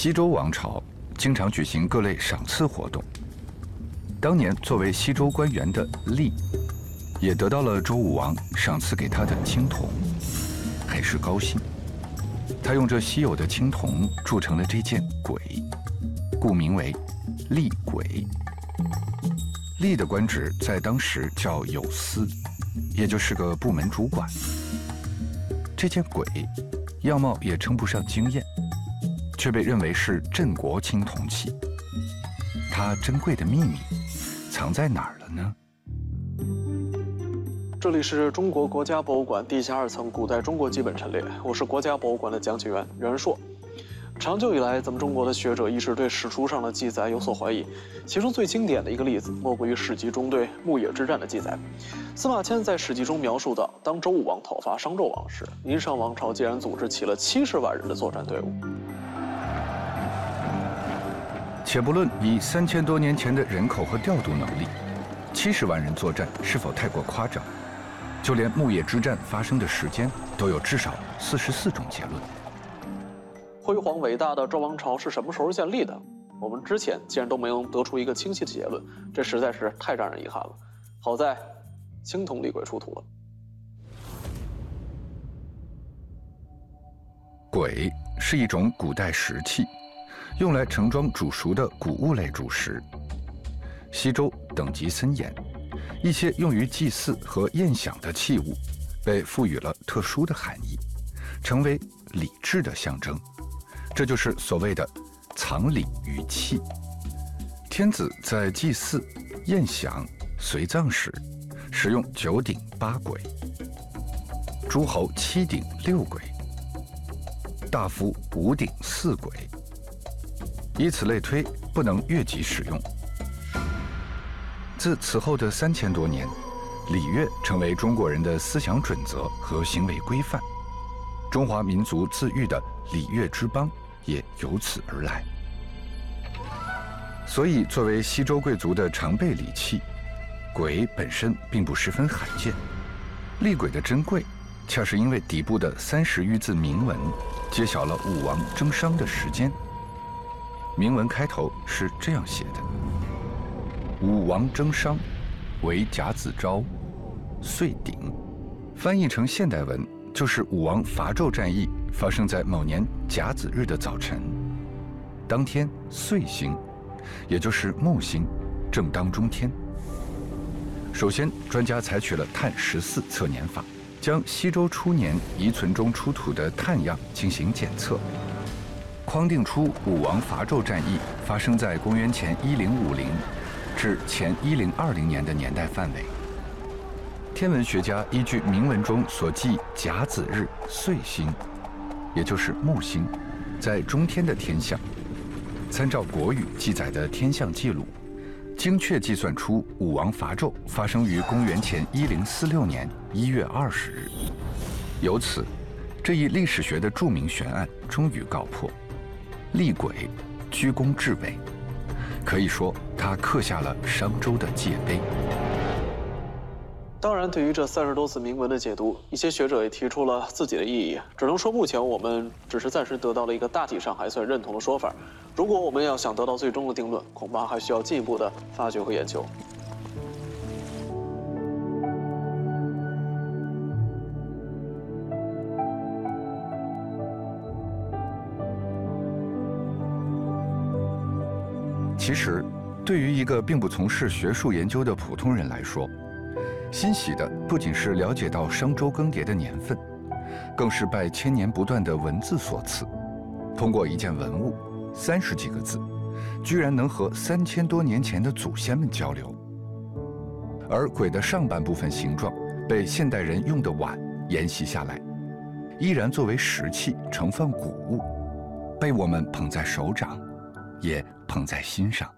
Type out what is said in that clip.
西周王朝经常举行各类赏赐活动。当年作为西周官员的厉，也得到了周武王赏赐给他的青铜，很是高兴。他用这稀有的青铜铸成了这件簋，故名为厉簋。厉的官职在当时叫有司，也就是个部门主管。这件簋样貌也称不上惊艳，却被认为是镇国青铜器。它珍贵的秘密藏在哪儿了呢？这里是中国国家博物馆地下二层古代中国基本陈列，我是国家博物馆的讲解员袁硕。长久以来，咱们中国的学者一直对史书上的记载有所怀疑，其中最经典的一个例子，莫过于《史记》中对牧野之战的记载。司马迁在《史记》中描述到，当周武王讨伐商纣王时，殷商王朝竟然组织起了七十万人的作战队伍。且不论以三千多年前的人口和调度能力，七十万人作战是否太过夸张？就连牧野之战发生的时间都有至少四十四种结论。辉煌伟大的周王朝是什么时候建立的？我们之前竟然都没能得出一个清晰的结论，这实在是太让人遗憾了。好在青铜厉鬼出土了。鬼是一种古代石器，用来盛装煮熟的谷物类主食。西周等级森严。一些用于祭祀和宴享的器物，被赋予了特殊的含义，成为礼制的象征。这就是所谓的“藏礼于器”。天子在祭祀、宴享、随葬时，使用九鼎八簋；诸侯七鼎六簋；大夫五鼎四簋。以此类推，不能越级使用。自此后的三千多年，礼乐成为中国人的思想准则和行为规范，中华民族自愈的礼乐之邦也由此而来。所以，作为西周贵族的常备礼器，簋本身并不十分罕见。厉簋的珍贵，恰是因为底部的三十余字铭文，揭晓了武王征商的时间。铭文开头是这样写的。武王征商，为甲子朝，岁鼎。翻译成现代文，就是武王伐纣战役发生在某年甲子日的早晨。当天岁星，也就是木星，正当中天。首先，专家采取了碳十四测年法，将西周初年遗存中出土的碳样进行检测，框定出武王伐纣战役发生在公元前一零五零。至前一零二零年的年代范围。天文学家依据铭文中所记甲子日岁星，也就是木星，在中天的天象，参照国语记载的天象记录，精确计算出武王伐纣发生于公元前一零四六年一月二十日。由此，这一历史学的著名悬案终于告破。厉鬼居功至伟。可以说，他刻下了商周的界碑。当然，对于这三十多字铭文的解读，一些学者也提出了自己的异议。只能说，目前我们只是暂时得到了一个大体上还算认同的说法。如果我们要想得到最终的定论，恐怕还需要进一步的发掘和研究。其实，对于一个并不从事学术研究的普通人来说，欣喜的不仅是了解到商周更迭的年份，更是拜千年不断的文字所赐。通过一件文物，三十几个字，居然能和三千多年前的祖先们交流。而簋的上半部分形状被现代人用的碗沿袭下来，依然作为石器盛放谷物，被我们捧在手掌。也捧在心上。